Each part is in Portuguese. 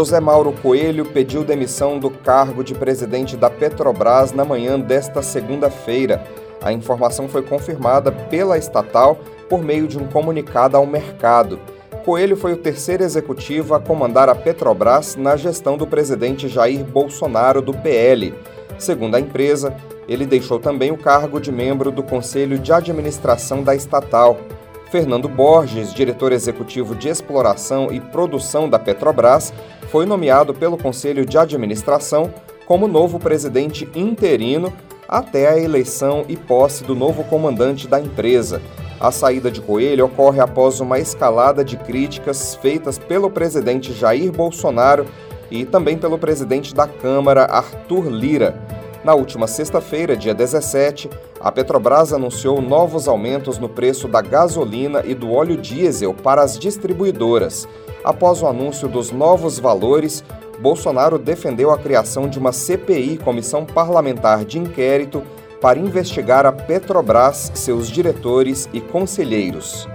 José Mauro Coelho pediu demissão do cargo de presidente da Petrobras na manhã desta segunda-feira. A informação foi confirmada pela estatal por meio de um comunicado ao mercado. Coelho foi o terceiro executivo a comandar a Petrobras na gestão do presidente Jair Bolsonaro do PL. Segundo a empresa, ele deixou também o cargo de membro do Conselho de Administração da estatal. Fernando Borges, diretor executivo de exploração e produção da Petrobras, foi nomeado pelo Conselho de Administração como novo presidente interino até a eleição e posse do novo comandante da empresa. A saída de Coelho ocorre após uma escalada de críticas feitas pelo presidente Jair Bolsonaro e também pelo presidente da Câmara, Arthur Lira. Na última sexta-feira, dia 17, a Petrobras anunciou novos aumentos no preço da gasolina e do óleo diesel para as distribuidoras. Após o anúncio dos novos valores, Bolsonaro defendeu a criação de uma CPI, Comissão Parlamentar de Inquérito, para investigar a Petrobras, seus diretores e conselheiros.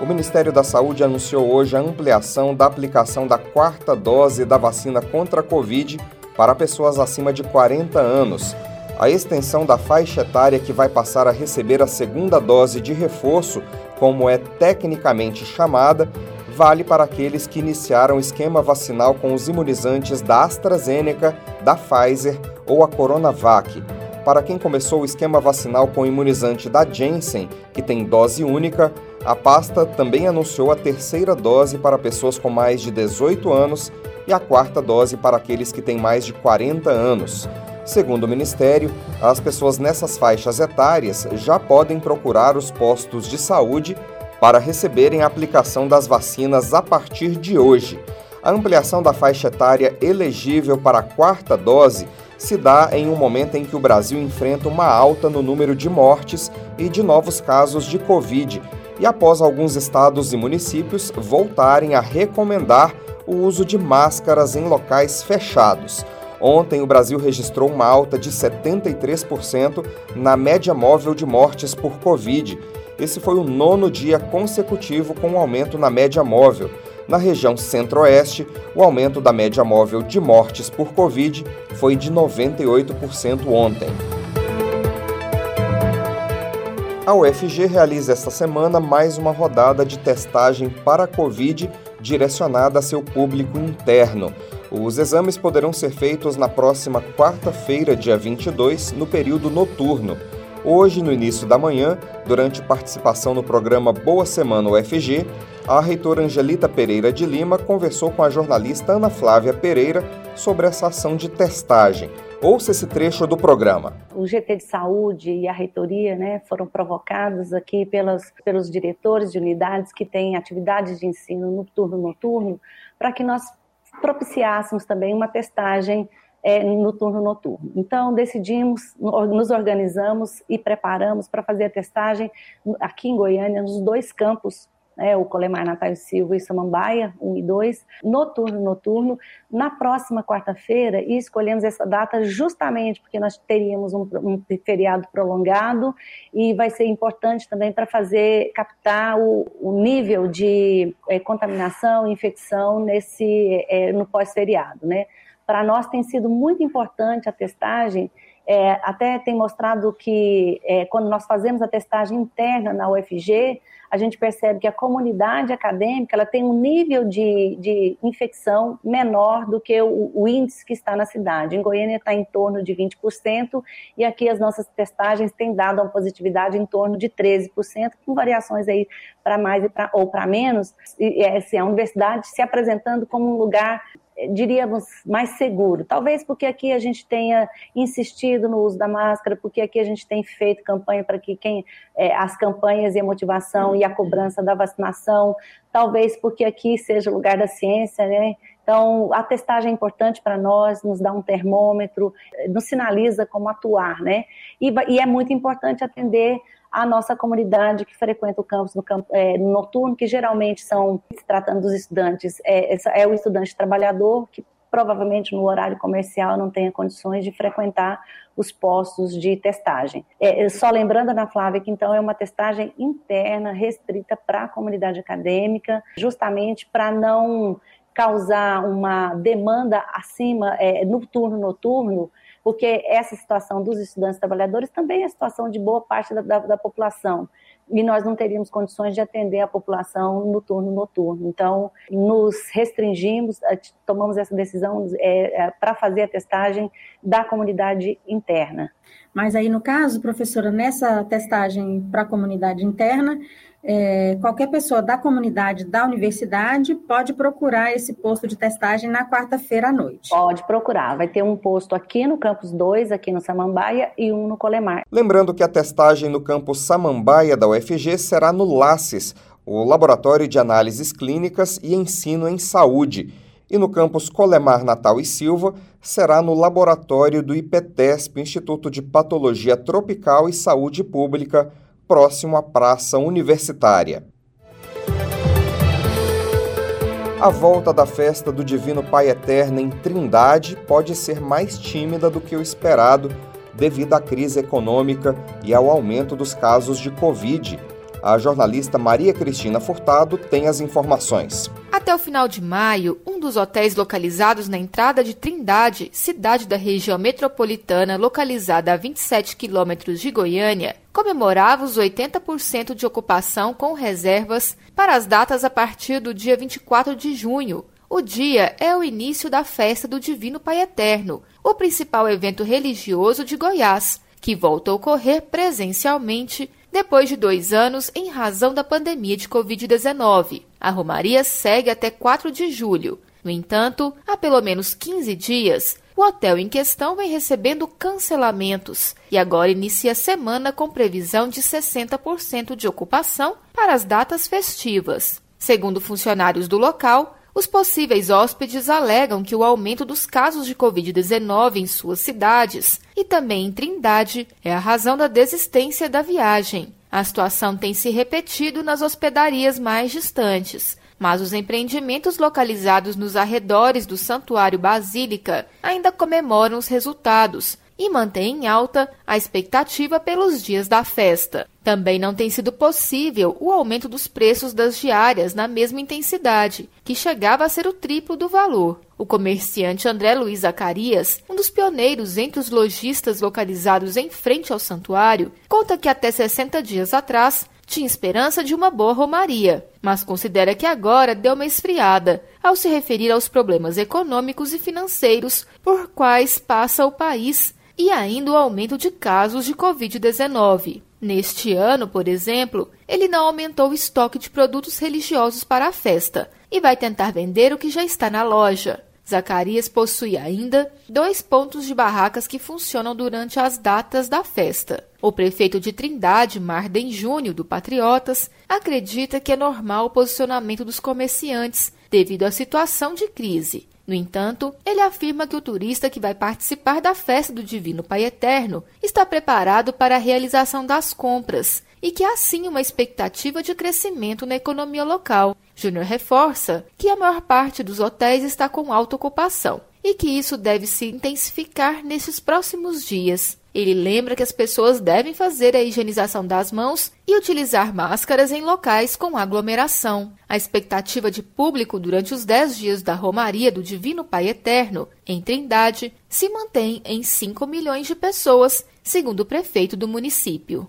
O Ministério da Saúde anunciou hoje a ampliação da aplicação da quarta dose da vacina contra a Covid para pessoas acima de 40 anos. A extensão da faixa etária que vai passar a receber a segunda dose de reforço, como é tecnicamente chamada, vale para aqueles que iniciaram o esquema vacinal com os imunizantes da AstraZeneca, da Pfizer ou a Coronavac. Para quem começou o esquema vacinal com o imunizante da Janssen, que tem dose única, a pasta também anunciou a terceira dose para pessoas com mais de 18 anos e a quarta dose para aqueles que têm mais de 40 anos. Segundo o Ministério, as pessoas nessas faixas etárias já podem procurar os postos de saúde para receberem a aplicação das vacinas a partir de hoje. A ampliação da faixa etária elegível para a quarta dose se dá em um momento em que o Brasil enfrenta uma alta no número de mortes e de novos casos de Covid e após alguns estados e municípios voltarem a recomendar o uso de máscaras em locais fechados. Ontem, o Brasil registrou uma alta de 73% na média móvel de mortes por Covid. Esse foi o nono dia consecutivo com um aumento na média móvel. Na região centro-oeste, o aumento da média móvel de mortes por Covid foi de 98% ontem. A UFG realiza esta semana mais uma rodada de testagem para a Covid direcionada a seu público interno. Os exames poderão ser feitos na próxima quarta-feira, dia 22, no período noturno. Hoje, no início da manhã, durante participação no programa Boa Semana UFG, a reitora Angelita Pereira de Lima conversou com a jornalista Ana Flávia Pereira sobre essa ação de testagem. Ouça esse trecho do programa. O GT de Saúde e a reitoria né, foram provocados aqui pelos, pelos diretores de unidades que têm atividades de ensino no turno noturno para que nós propiciássemos também uma testagem é, no turno noturno. Então, decidimos, nos organizamos e preparamos para fazer a testagem aqui em Goiânia, nos dois campos né, o Colemar Natália Silva e Samambaia, 1 e 2, noturno, noturno, na próxima quarta-feira, e escolhemos essa data justamente porque nós teríamos um, um feriado prolongado e vai ser importante também para fazer, captar o, o nível de é, contaminação, infecção nesse, é, no pós-feriado, né. Para nós tem sido muito importante a testagem, é, até tem mostrado que é, quando nós fazemos a testagem interna na UFG, a gente percebe que a comunidade acadêmica ela tem um nível de, de infecção menor do que o, o índice que está na cidade. Em Goiânia está em torno de 20%, e aqui as nossas testagens têm dado uma positividade em torno de 13%, com variações aí para mais pra, ou para menos. E, é, a universidade se apresentando como um lugar diríamos, mais seguro. Talvez porque aqui a gente tenha insistido no uso da máscara, porque aqui a gente tem feito campanha para que quem é, as campanhas e a motivação e a cobrança da vacinação, talvez porque aqui seja o lugar da ciência, né? Então, a testagem é importante para nós, nos dá um termômetro, nos sinaliza como atuar, né? E, e é muito importante atender a nossa comunidade que frequenta o campus no campo, é, noturno, que geralmente são, se tratando dos estudantes, é, é o estudante trabalhador que provavelmente no horário comercial não tenha condições de frequentar os postos de testagem. É, só lembrando, Ana Flávia, que então é uma testagem interna, restrita para a comunidade acadêmica, justamente para não causar uma demanda acima, é, no turno noturno, porque essa situação dos estudantes trabalhadores também é a situação de boa parte da, da, da população e nós não teríamos condições de atender a população no turno noturno. Então, nos restringimos, tomamos essa decisão é, é, para fazer a testagem da comunidade interna. Mas aí, no caso, professora, nessa testagem para a comunidade interna, é, qualquer pessoa da comunidade da universidade pode procurar esse posto de testagem na quarta-feira à noite. Pode procurar. Vai ter um posto aqui no campus 2, aqui no Samambaia, e um no Colemar. Lembrando que a testagem no campus Samambaia da UFG será no LACES, o Laboratório de Análises Clínicas e Ensino em Saúde. E no campus Colemar Natal e Silva será no laboratório do IPTESP, Instituto de Patologia Tropical e Saúde Pública, próximo à Praça Universitária. A volta da festa do Divino Pai Eterno em Trindade pode ser mais tímida do que o esperado devido à crise econômica e ao aumento dos casos de Covid. A jornalista Maria Cristina Furtado tem as informações. Até o final de maio, um dos hotéis localizados na entrada de Trindade, cidade da região metropolitana localizada a 27 quilômetros de Goiânia, comemorava os 80% de ocupação com reservas para as datas a partir do dia 24 de junho. O dia é o início da festa do Divino Pai Eterno, o principal evento religioso de Goiás, que volta a ocorrer presencialmente depois de dois anos em razão da pandemia de Covid-19. A Romaria segue até 4 de julho. No entanto, há pelo menos 15 dias, o hotel em questão vem recebendo cancelamentos e agora inicia a semana com previsão de 60% de ocupação para as datas festivas. Segundo funcionários do local, os possíveis hóspedes alegam que o aumento dos casos de Covid-19 em suas cidades e também em Trindade é a razão da desistência da viagem. A situação tem se repetido nas hospedarias mais distantes, mas os empreendimentos localizados nos arredores do Santuário Basílica ainda comemoram os resultados e mantêm em alta a expectativa pelos dias da festa. Também não tem sido possível o aumento dos preços das diárias na mesma intensidade, que chegava a ser o triplo do valor. O comerciante André Luiz Zacarias, um dos pioneiros entre os lojistas localizados em frente ao santuário, conta que até 60 dias atrás tinha esperança de uma boa romaria, mas considera que agora deu uma esfriada ao se referir aos problemas econômicos e financeiros por quais passa o país e ainda o aumento de casos de Covid-19. Neste ano, por exemplo, ele não aumentou o estoque de produtos religiosos para a festa e vai tentar vender o que já está na loja. Zacarias possui ainda dois pontos de barracas que funcionam durante as datas da festa. O prefeito de Trindade, Marden Júnior, do Patriotas, acredita que é normal o posicionamento dos comerciantes devido à situação de crise. No entanto, ele afirma que o turista que vai participar da festa do Divino Pai Eterno está preparado para a realização das compras e que há sim uma expectativa de crescimento na economia local. Júnior reforça que a maior parte dos hotéis está com alta ocupação e que isso deve se intensificar nesses próximos dias. Ele lembra que as pessoas devem fazer a higienização das mãos e utilizar máscaras em locais com aglomeração. A expectativa de público durante os 10 dias da Romaria do Divino Pai Eterno, em Trindade, se mantém em 5 milhões de pessoas, segundo o prefeito do município.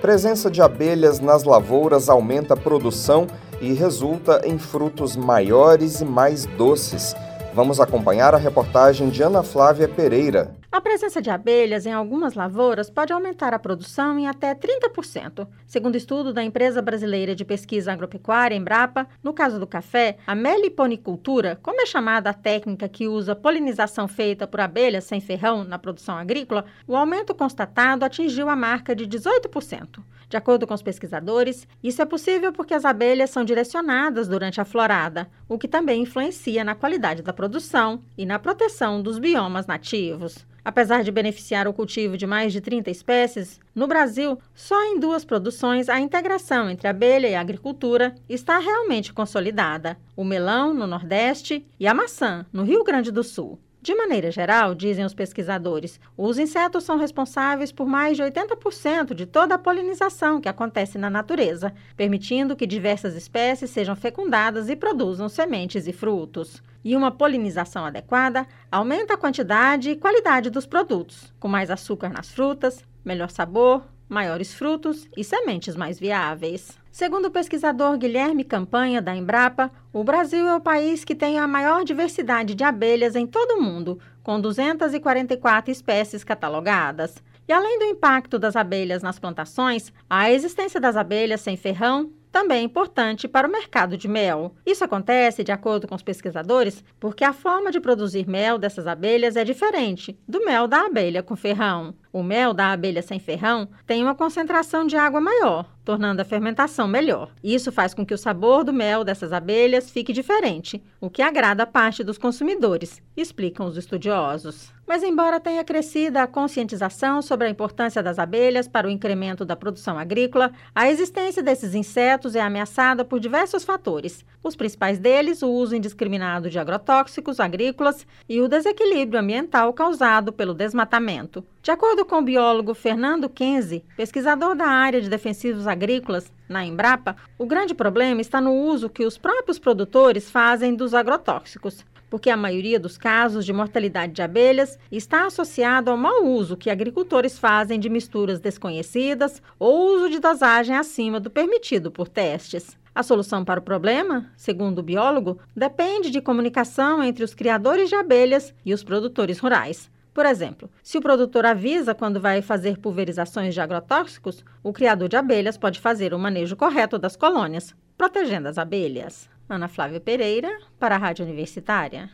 Presença de abelhas nas lavouras aumenta a produção e resulta em frutos maiores e mais doces. Vamos acompanhar a reportagem de Ana Flávia Pereira. A presença de abelhas em algumas lavouras pode aumentar a produção em até 30%. Segundo estudo da empresa brasileira de pesquisa agropecuária, Embrapa, no caso do café, a meliponicultura, como é chamada a técnica que usa polinização feita por abelhas sem ferrão na produção agrícola, o aumento constatado atingiu a marca de 18%. De acordo com os pesquisadores, isso é possível porque as abelhas são direcionadas durante a florada, o que também influencia na qualidade da produção e na proteção dos biomas nativos. Apesar de beneficiar o cultivo de mais de 30 espécies, no Brasil, só em duas produções a integração entre abelha e agricultura está realmente consolidada: o melão, no Nordeste, e a maçã, no Rio Grande do Sul. De maneira geral, dizem os pesquisadores, os insetos são responsáveis por mais de 80% de toda a polinização que acontece na natureza, permitindo que diversas espécies sejam fecundadas e produzam sementes e frutos. E uma polinização adequada aumenta a quantidade e qualidade dos produtos, com mais açúcar nas frutas, melhor sabor, maiores frutos e sementes mais viáveis. Segundo o pesquisador Guilherme Campanha, da Embrapa, o Brasil é o país que tem a maior diversidade de abelhas em todo o mundo, com 244 espécies catalogadas. E além do impacto das abelhas nas plantações, a existência das abelhas sem ferrão também é importante para o mercado de mel. Isso acontece, de acordo com os pesquisadores, porque a forma de produzir mel dessas abelhas é diferente do mel da abelha com ferrão. O mel da abelha sem ferrão tem uma concentração de água maior, tornando a fermentação melhor. Isso faz com que o sabor do mel dessas abelhas fique diferente, o que agrada parte dos consumidores, explicam os estudiosos. Mas, embora tenha crescido a conscientização sobre a importância das abelhas para o incremento da produção agrícola, a existência desses insetos é ameaçada por diversos fatores. Os principais deles, o uso indiscriminado de agrotóxicos agrícolas e o desequilíbrio ambiental causado pelo desmatamento. De acordo com o biólogo Fernando Kenzi, pesquisador da área de defensivos agrícolas na Embrapa, o grande problema está no uso que os próprios produtores fazem dos agrotóxicos porque a maioria dos casos de mortalidade de abelhas está associado ao mau uso que agricultores fazem de misturas desconhecidas ou uso de dosagem acima do permitido por testes. A solução para o problema, segundo o biólogo, depende de comunicação entre os criadores de abelhas e os produtores rurais. Por exemplo, se o produtor avisa quando vai fazer pulverizações de agrotóxicos, o criador de abelhas pode fazer o manejo correto das colônias, protegendo as abelhas. Ana Flávia Pereira, para a Rádio Universitária.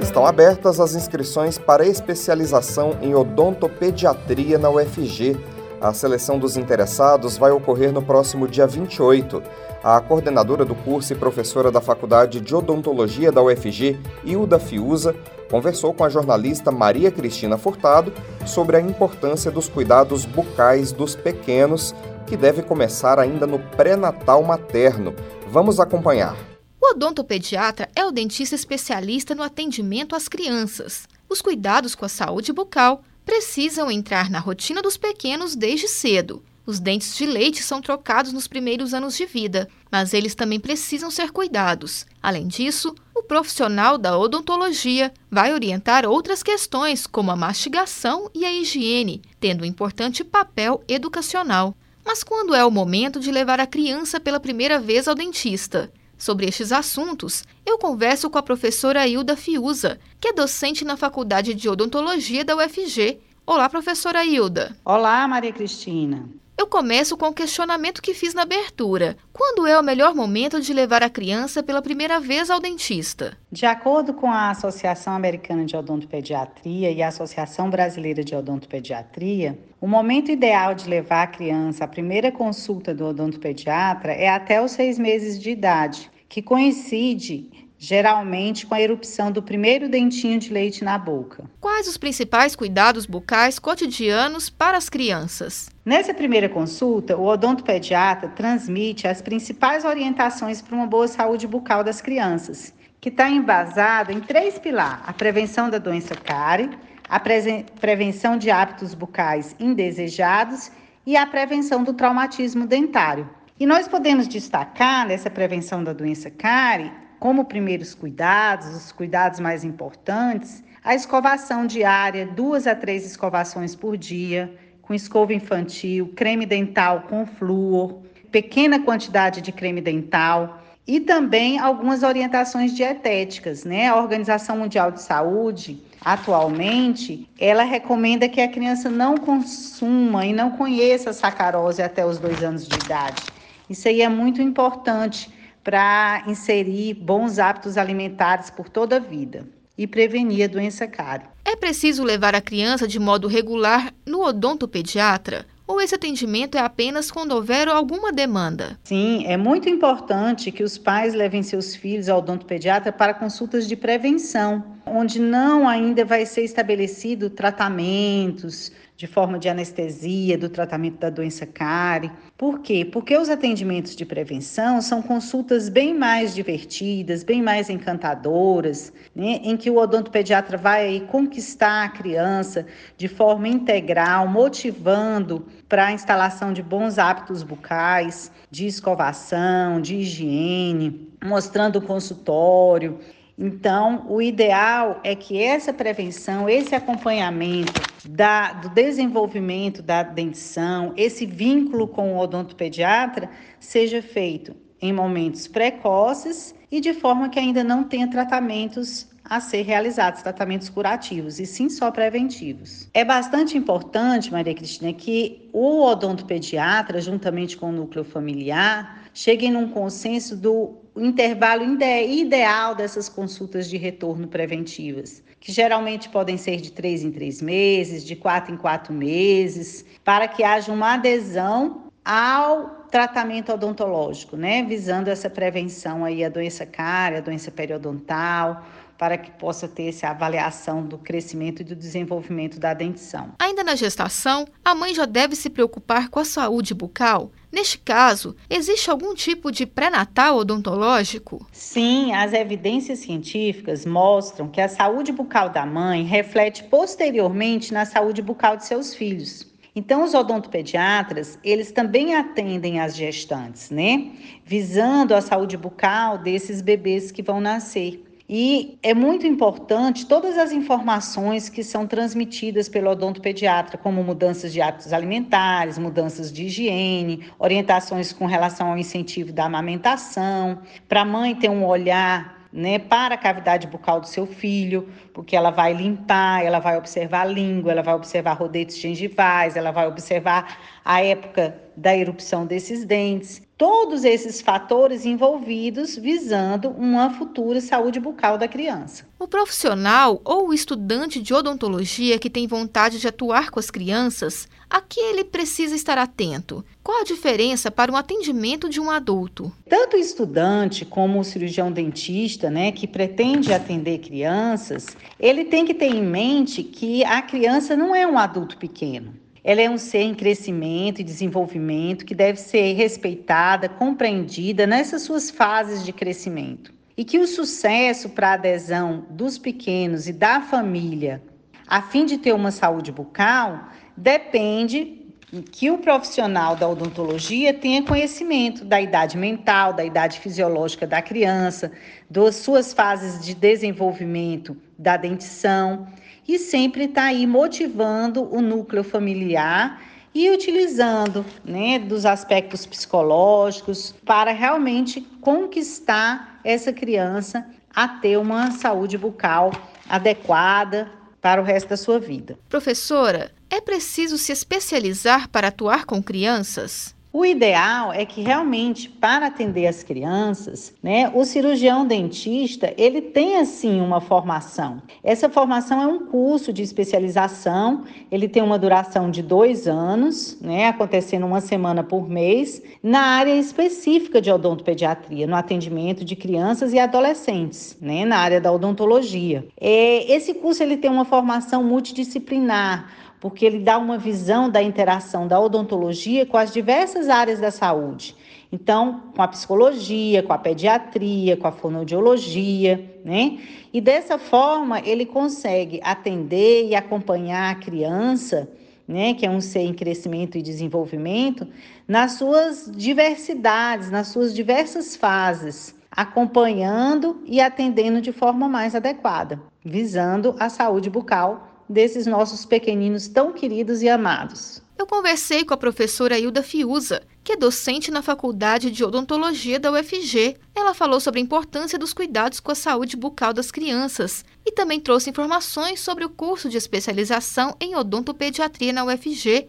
Estão abertas as inscrições para especialização em odontopediatria na UFG. A seleção dos interessados vai ocorrer no próximo dia 28. A coordenadora do curso e professora da Faculdade de Odontologia da UFG, Hilda Fiuza, conversou com a jornalista Maria Cristina Furtado sobre a importância dos cuidados bucais dos pequenos que deve começar ainda no pré-natal materno. Vamos acompanhar. O odontopediatra é o dentista especialista no atendimento às crianças. Os cuidados com a saúde bucal precisam entrar na rotina dos pequenos desde cedo. Os dentes de leite são trocados nos primeiros anos de vida, mas eles também precisam ser cuidados. Além disso, o profissional da odontologia vai orientar outras questões, como a mastigação e a higiene, tendo um importante papel educacional. Mas quando é o momento de levar a criança pela primeira vez ao dentista? Sobre estes assuntos, eu converso com a professora Hilda Fiuza, que é docente na Faculdade de Odontologia da UFG. Olá, professora Hilda. Olá, Maria Cristina. Eu começo com o questionamento que fiz na abertura. Quando é o melhor momento de levar a criança pela primeira vez ao dentista? De acordo com a Associação Americana de Odontopediatria e a Associação Brasileira de Odontopediatria, o momento ideal de levar a criança à primeira consulta do odontopediatra é até os seis meses de idade, que coincide geralmente com a erupção do primeiro dentinho de leite na boca. Quais os principais cuidados bucais cotidianos para as crianças? Nessa primeira consulta, o odontopediatra transmite as principais orientações para uma boa saúde bucal das crianças, que está embasada em três pilares: a prevenção da doença cárie, a prevenção de hábitos bucais indesejados e a prevenção do traumatismo dentário. E nós podemos destacar nessa prevenção da doença cárie como primeiros cuidados, os cuidados mais importantes, a escovação diária, duas a três escovações por dia, com escova infantil, creme dental com flúor, pequena quantidade de creme dental e também algumas orientações dietéticas, né? A Organização Mundial de Saúde, atualmente, ela recomenda que a criança não consuma e não conheça a sacarose até os dois anos de idade. Isso aí é muito importante para inserir bons hábitos alimentares por toda a vida e prevenir a doença cárie. É preciso levar a criança de modo regular no odontopediatra ou esse atendimento é apenas quando houver alguma demanda? Sim, é muito importante que os pais levem seus filhos ao odontopediatra para consultas de prevenção, onde não ainda vai ser estabelecido tratamentos, de forma de anestesia do tratamento da doença cárie. Por quê? Porque os atendimentos de prevenção são consultas bem mais divertidas, bem mais encantadoras, né? em que o odontopediatra vai conquistar a criança de forma integral, motivando para a instalação de bons hábitos bucais, de escovação, de higiene, mostrando o consultório, então, o ideal é que essa prevenção, esse acompanhamento da, do desenvolvimento da dentição, esse vínculo com o odontopediatra, seja feito em momentos precoces e de forma que ainda não tenha tratamentos a ser realizados, tratamentos curativos, e sim só preventivos. É bastante importante, Maria Cristina, que o odontopediatra, juntamente com o núcleo familiar, cheguem num consenso do intervalo ideal dessas consultas de retorno preventivas, que geralmente podem ser de três em três meses, de quatro em quatro meses, para que haja uma adesão ao tratamento odontológico, né, visando essa prevenção aí a doença cárie, a doença periodontal, para que possa ter essa avaliação do crescimento e do desenvolvimento da dentição. Ainda na gestação, a mãe já deve se preocupar com a saúde bucal? Neste caso, existe algum tipo de pré-natal odontológico? Sim, as evidências científicas mostram que a saúde bucal da mãe reflete posteriormente na saúde bucal de seus filhos. Então, os odontopediatras, eles também atendem as gestantes, né? Visando a saúde bucal desses bebês que vão nascer. E é muito importante todas as informações que são transmitidas pelo odontopediatra, como mudanças de hábitos alimentares, mudanças de higiene, orientações com relação ao incentivo da amamentação, para a mãe ter um olhar né, para a cavidade bucal do seu filho, porque ela vai limpar, ela vai observar a língua, ela vai observar rodetes gengivais, ela vai observar a época da erupção desses dentes. Todos esses fatores envolvidos visando uma futura saúde bucal da criança. O profissional ou o estudante de odontologia que tem vontade de atuar com as crianças, a que ele precisa estar atento? Qual a diferença para o atendimento de um adulto? Tanto o estudante como o cirurgião dentista, né, que pretende atender crianças, ele tem que ter em mente que a criança não é um adulto pequeno. Ela é um ser em crescimento e desenvolvimento que deve ser respeitada, compreendida nessas suas fases de crescimento. E que o sucesso para a adesão dos pequenos e da família, a fim de ter uma saúde bucal, depende que o profissional da odontologia tenha conhecimento da idade mental, da idade fisiológica da criança, das suas fases de desenvolvimento da dentição e sempre está aí motivando o núcleo familiar e utilizando né, dos aspectos psicológicos para realmente conquistar essa criança a ter uma saúde bucal adequada para o resto da sua vida. Professora, é preciso se especializar para atuar com crianças? O ideal é que realmente para atender as crianças, né, o cirurgião dentista, ele tenha assim uma formação. Essa formação é um curso de especialização, ele tem uma duração de dois anos, né, acontecendo uma semana por mês, na área específica de odontopediatria, no atendimento de crianças e adolescentes, né, na área da odontologia. É, esse curso ele tem uma formação multidisciplinar, porque ele dá uma visão da interação da odontologia com as diversas áreas da saúde. Então, com a psicologia, com a pediatria, com a fonoaudiologia, né? E dessa forma, ele consegue atender e acompanhar a criança, né, que é um ser em crescimento e desenvolvimento, nas suas diversidades, nas suas diversas fases, acompanhando e atendendo de forma mais adequada, visando a saúde bucal desses nossos pequeninos tão queridos e amados. Eu conversei com a professora Hilda Fiuza, que é docente na Faculdade de Odontologia da UFG. Ela falou sobre a importância dos cuidados com a saúde bucal das crianças e também trouxe informações sobre o curso de especialização em odontopediatria na UFG.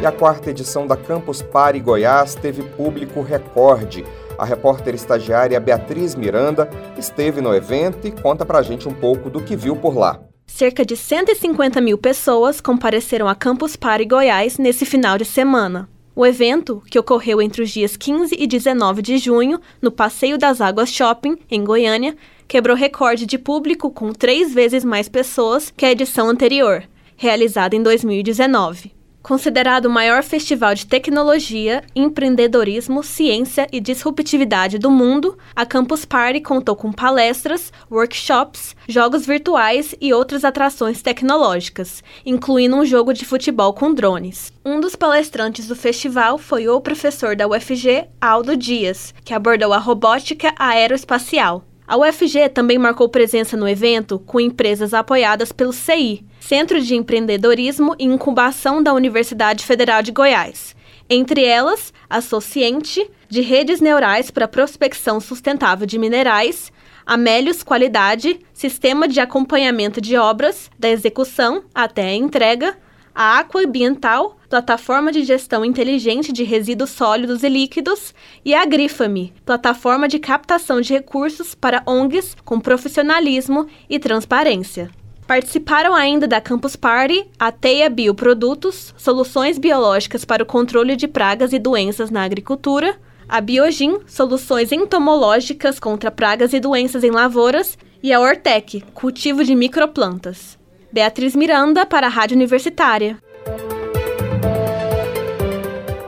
E a quarta edição da Campus Party Goiás teve público recorde. A repórter estagiária Beatriz Miranda esteve no evento e conta pra gente um pouco do que viu por lá. Cerca de 150 mil pessoas compareceram a Campus Party Goiás nesse final de semana. O evento, que ocorreu entre os dias 15 e 19 de junho, no Passeio das Águas Shopping, em Goiânia, quebrou recorde de público com três vezes mais pessoas que a edição anterior, realizada em 2019. Considerado o maior festival de tecnologia, empreendedorismo, ciência e disruptividade do mundo, a Campus Party contou com palestras, workshops, jogos virtuais e outras atrações tecnológicas, incluindo um jogo de futebol com drones. Um dos palestrantes do festival foi o professor da UFG, Aldo Dias, que abordou a robótica aeroespacial. A UFG também marcou presença no evento com empresas apoiadas pelo CI, Centro de Empreendedorismo e Incubação da Universidade Federal de Goiás. Entre elas, a Sociente, de redes neurais para prospecção sustentável de minerais, Amélios Qualidade, Sistema de Acompanhamento de Obras, da execução até a entrega, a Aqua Ambiental, plataforma de gestão inteligente de resíduos sólidos e líquidos, e a Grifame, plataforma de captação de recursos para ONGs com profissionalismo e transparência. Participaram ainda da Campus Party a Teia Bioprodutos, soluções biológicas para o controle de pragas e doenças na agricultura, a Biogin, soluções entomológicas contra pragas e doenças em lavouras, e a Ortec, cultivo de microplantas. Beatriz Miranda para a Rádio Universitária.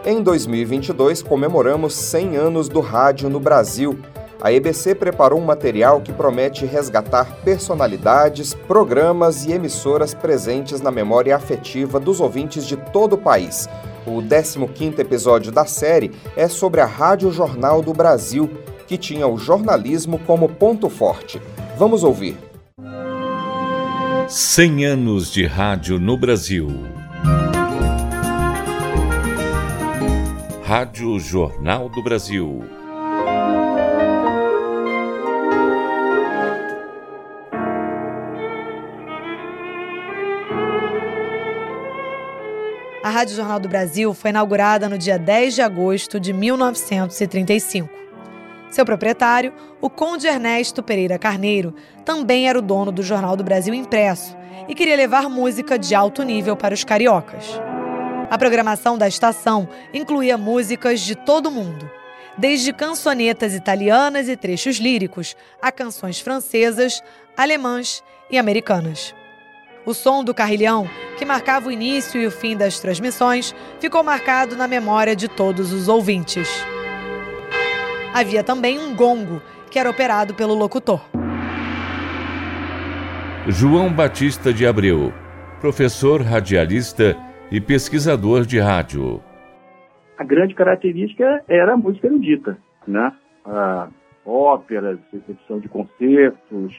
Em 2022, comemoramos 100 anos do rádio no Brasil. A EBC preparou um material que promete resgatar personalidades, programas e emissoras presentes na memória afetiva dos ouvintes de todo o país. O 15º episódio da série é sobre a Rádio Jornal do Brasil, que tinha o jornalismo como ponto forte. Vamos ouvir. 100 anos de rádio no Brasil. Rádio Jornal do Brasil. A Rádio Jornal do Brasil foi inaugurada no dia 10 de agosto de 1935. Seu proprietário, o Conde Ernesto Pereira Carneiro, também era o dono do Jornal do Brasil Impresso e queria levar música de alto nível para os cariocas. A programação da estação incluía músicas de todo o mundo, desde cançonetas italianas e trechos líricos a canções francesas, alemãs e americanas. O som do carrilhão, que marcava o início e o fim das transmissões, ficou marcado na memória de todos os ouvintes. Havia também um gongo, que era operado pelo locutor. João Batista de Abreu, professor radialista e pesquisador de rádio. A grande característica era a música erudita, né? A óperas, recepção de concertos.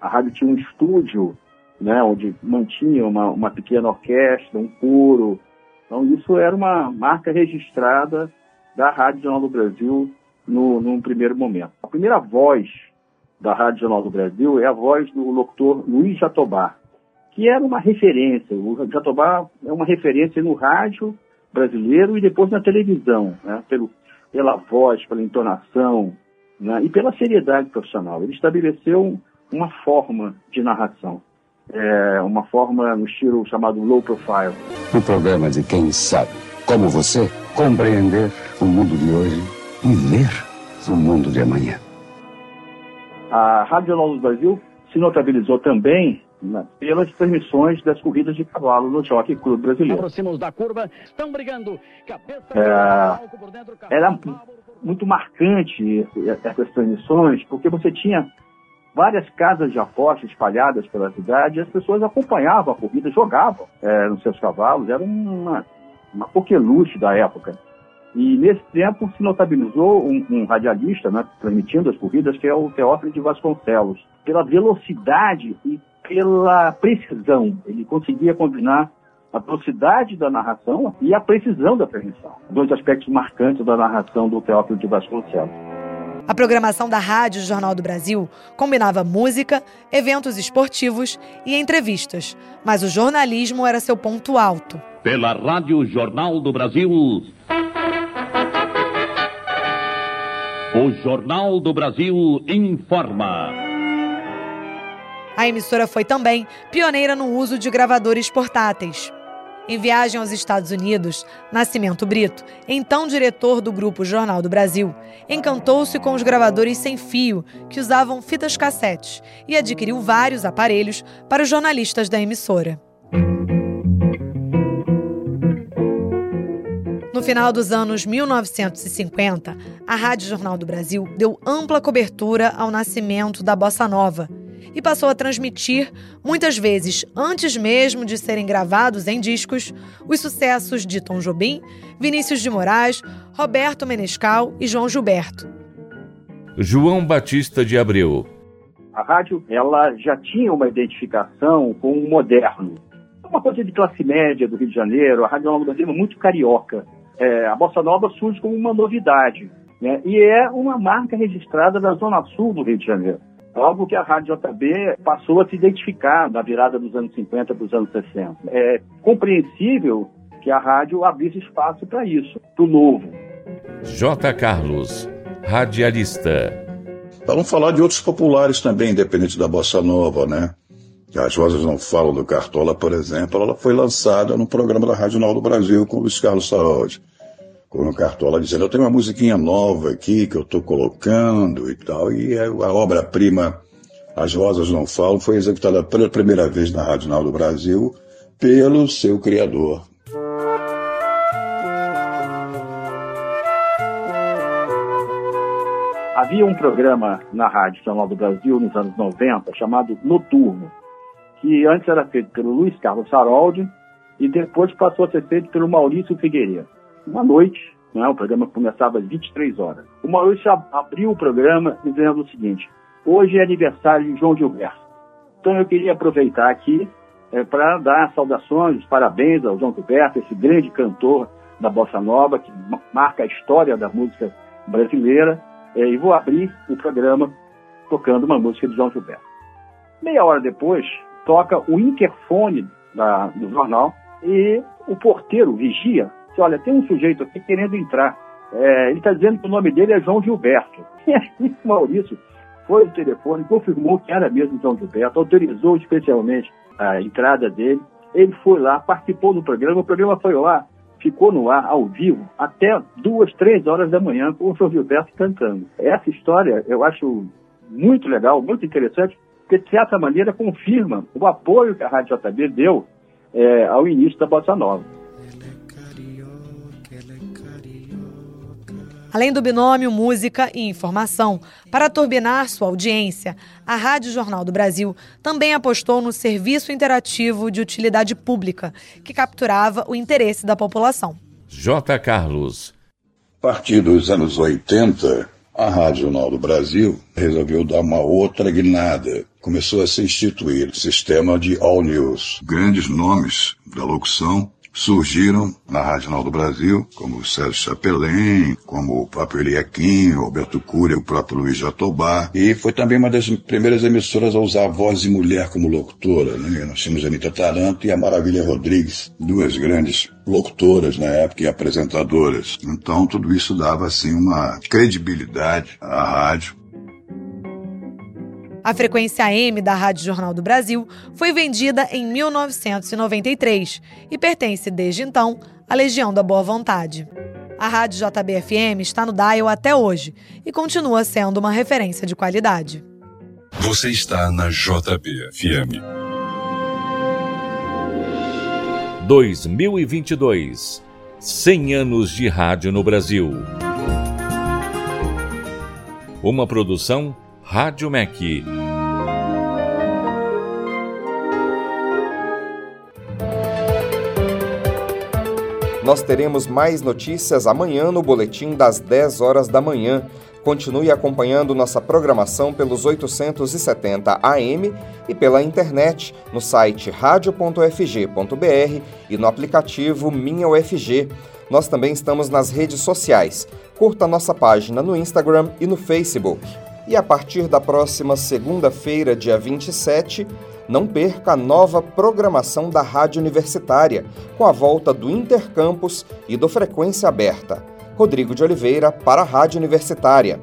A rádio tinha um estúdio, né, onde mantinha uma, uma pequena orquestra, um coro. Então isso era uma marca registrada da Rádio Jornal do Brasil no, num primeiro momento. A primeira voz da Rádio Jornal do Brasil é a voz do locutor Luiz Jatobá, que era uma referência. O Jatobá é uma referência no rádio brasileiro e depois na televisão, né? Pelo, pela voz, pela entonação né? e pela seriedade profissional. Ele estabeleceu uma forma de narração, é, uma forma no estilo chamado low profile. O problema de quem sabe, como você, compreender o mundo de hoje e ver o mundo de amanhã. A Rádio Jornal do Brasil se notabilizou também né, pelas transmissões das corridas de cavalo no Jockey Clube Brasileiro. Aproximamos da curva, estão brigando. É, era muito marcante essas transmissões, porque você tinha várias casas de aposta espalhadas pela cidade e as pessoas acompanhavam a corrida, jogavam é, nos seus cavalos, era uma, uma coqueluche da época. E nesse tempo se notabilizou um, um radialista né, transmitindo as corridas, que é o Teófilo de Vasconcelos, pela velocidade e pela precisão. Ele conseguia combinar a velocidade da narração e a precisão da transmissão. Dois aspectos marcantes da narração do Teófilo de Vasconcelos. A programação da Rádio Jornal do Brasil combinava música, eventos esportivos e entrevistas, mas o jornalismo era seu ponto alto. Pela Rádio Jornal do Brasil. O Jornal do Brasil informa. A emissora foi também pioneira no uso de gravadores portáteis. Em viagem aos Estados Unidos, Nascimento Brito, então diretor do grupo Jornal do Brasil, encantou-se com os gravadores sem fio, que usavam fitas cassetes, e adquiriu vários aparelhos para os jornalistas da emissora. No final dos anos 1950, a Rádio Jornal do Brasil deu ampla cobertura ao nascimento da bossa nova e passou a transmitir, muitas vezes antes mesmo de serem gravados em discos, os sucessos de Tom Jobim, Vinícius de Moraes, Roberto Menescal e João Gilberto. João Batista de Abreu. A rádio ela já tinha uma identificação com o moderno. Uma coisa de classe média do Rio de Janeiro, a Rádio Nova Brasil é muito carioca. É, a Bossa Nova surge como uma novidade. Né? E é uma marca registrada da Zona Sul do Rio de Janeiro algo que a Rádio JB passou a se identificar na virada dos anos 50 para os anos 60. É compreensível que a rádio abrisse espaço para isso, para o novo. J. Carlos, radialista. Para não falar de outros populares também, independente da bossa nova, né? As Vozes Não Falam do Cartola, por exemplo, ela foi lançada no programa da Rádio Nova do Brasil com o Luiz Carlos Saúde com o Cartola dizendo, eu tenho uma musiquinha nova aqui que eu estou colocando e tal, e é a obra-prima As Rosas Não Falam foi executada pela primeira vez na Rádio Nacional do Brasil pelo seu criador. Havia um programa na Rádio Nacional do Brasil nos anos 90 chamado Noturno, que antes era feito pelo Luiz Carlos Saroldi e depois passou a ser feito pelo Maurício Figueiredo uma noite, né, o programa começava às 23 horas. O Maurício abriu o programa dizendo o seguinte: hoje é aniversário de João Gilberto. Então eu queria aproveitar aqui é, para dar saudações, parabéns ao João Gilberto, esse grande cantor da bossa nova que marca a história da música brasileira. É, e vou abrir o programa tocando uma música de João Gilberto. Meia hora depois, toca o interfone da, do jornal e o porteiro vigia disse, olha, tem um sujeito aqui querendo entrar. É, ele está dizendo que o nome dele é João Gilberto. E aí o Maurício foi no telefone, confirmou que era mesmo João Gilberto, autorizou especialmente a entrada dele. Ele foi lá, participou do programa, o programa foi lá, ficou no ar, ao vivo, até duas, três horas da manhã, com o João Gilberto cantando. Essa história eu acho muito legal, muito interessante, porque de certa maneira confirma o apoio que a Rádio JB deu é, ao início da Bossa Nova. Além do binômio música e informação, para turbinar sua audiência, a Rádio Jornal do Brasil também apostou no serviço interativo de utilidade pública, que capturava o interesse da população. J. Carlos. A partir dos anos 80, a Rádio Jornal do Brasil resolveu dar uma outra guinada. Começou a se instituir o sistema de All News. Grandes nomes da locução surgiram na Rádio Jornal do Brasil, como o Sérgio Chapelin, como o próprio Eliaquim, Roberto Cury, o próprio Luiz Jatobá. E foi também uma das primeiras emissoras a usar a voz de mulher como locutora. Né? Nós tínhamos a Anitta Taranto e a Maravilha Rodrigues, duas grandes locutoras na época e apresentadoras. Então tudo isso dava assim uma credibilidade à rádio a frequência AM da Rádio Jornal do Brasil foi vendida em 1993 e pertence desde então à Legião da Boa Vontade. A Rádio JBFM está no dial até hoje e continua sendo uma referência de qualidade. Você está na JBFM. 2022 100 anos de rádio no Brasil. Uma produção Rádio MEC. Nós teremos mais notícias amanhã no boletim das 10 horas da manhã. Continue acompanhando nossa programação pelos 870 AM e pela internet no site radio.fg.br e no aplicativo Minha UFG. Nós também estamos nas redes sociais. Curta nossa página no Instagram e no Facebook. E a partir da próxima segunda-feira, dia 27, não perca a nova programação da Rádio Universitária, com a volta do Intercampus e do Frequência Aberta. Rodrigo de Oliveira para a Rádio Universitária.